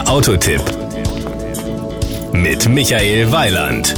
Der Autotipp mit Michael Weiland.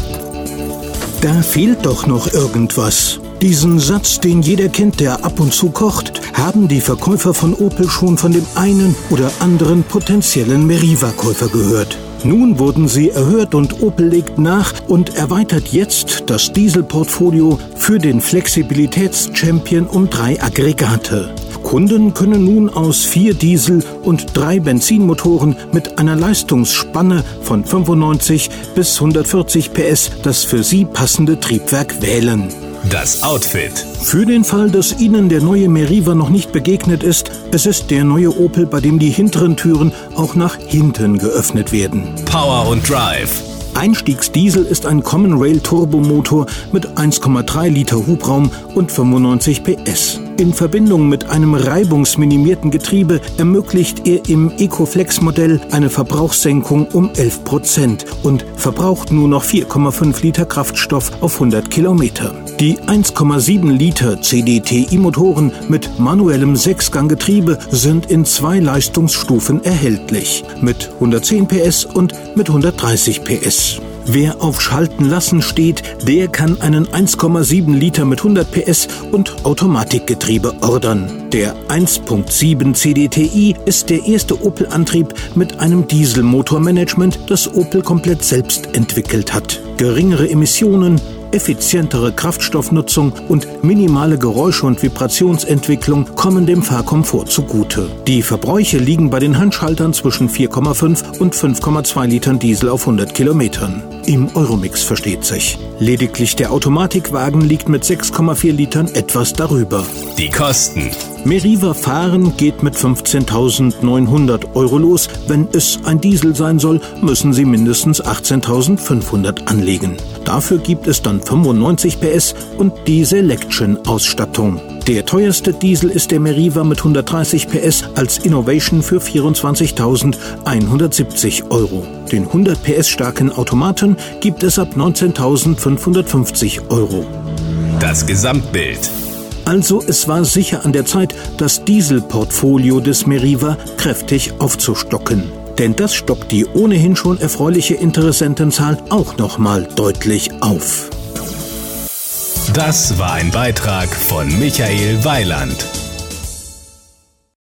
Da fehlt doch noch irgendwas. Diesen Satz, den jeder kennt, der ab und zu kocht, haben die Verkäufer von Opel schon von dem einen oder anderen potenziellen Meriva-Käufer gehört. Nun wurden sie erhört und Opel legt nach und erweitert jetzt das Dieselportfolio für den Flexibilitäts-Champion um drei Aggregate. Kunden können nun aus vier Diesel- und drei Benzinmotoren mit einer Leistungsspanne von 95 bis 140 PS das für sie passende Triebwerk wählen. Das Outfit. Für den Fall, dass Ihnen der neue Meriva noch nicht begegnet ist, es ist der neue Opel, bei dem die hinteren Türen auch nach hinten geöffnet werden. Power und Drive. Einstiegsdiesel ist ein Common Rail Turbomotor mit 1,3 Liter Hubraum und 95 PS. In Verbindung mit einem reibungsminimierten Getriebe ermöglicht er im Ecoflex-Modell eine Verbrauchssenkung um 11 Prozent und verbraucht nur noch 4,5 Liter Kraftstoff auf 100 Kilometer. Die 1,7 Liter CDTI-Motoren mit manuellem Sechsganggetriebe sind in zwei Leistungsstufen erhältlich, mit 110 PS und mit 130 PS. Wer auf Schalten lassen steht, der kann einen 1,7 Liter mit 100 PS und Automatikgetriebe ordern. Der 1.7 CDTI ist der erste Opel-Antrieb mit einem Dieselmotormanagement, das Opel komplett selbst entwickelt hat. Geringere Emissionen, effizientere Kraftstoffnutzung und minimale Geräusche- und Vibrationsentwicklung kommen dem Fahrkomfort zugute. Die Verbräuche liegen bei den Handschaltern zwischen 4,5 und 5,2 Litern Diesel auf 100 Kilometern. Im Euromix versteht sich. Lediglich der Automatikwagen liegt mit 6,4 Litern etwas darüber. Die Kosten. Meriva Fahren geht mit 15.900 Euro los. Wenn es ein Diesel sein soll, müssen Sie mindestens 18.500 anlegen. Dafür gibt es dann 95 PS und die Selection-Ausstattung. Der teuerste Diesel ist der Meriva mit 130 PS als Innovation für 24.170 Euro. Den 100 PS starken Automaten gibt es ab 19.550 Euro. Das Gesamtbild. Also es war sicher an der Zeit, das Dieselportfolio des Meriva kräftig aufzustocken. Denn das stockt die ohnehin schon erfreuliche Interessentenzahl auch nochmal deutlich auf. Das war ein Beitrag von Michael Weiland.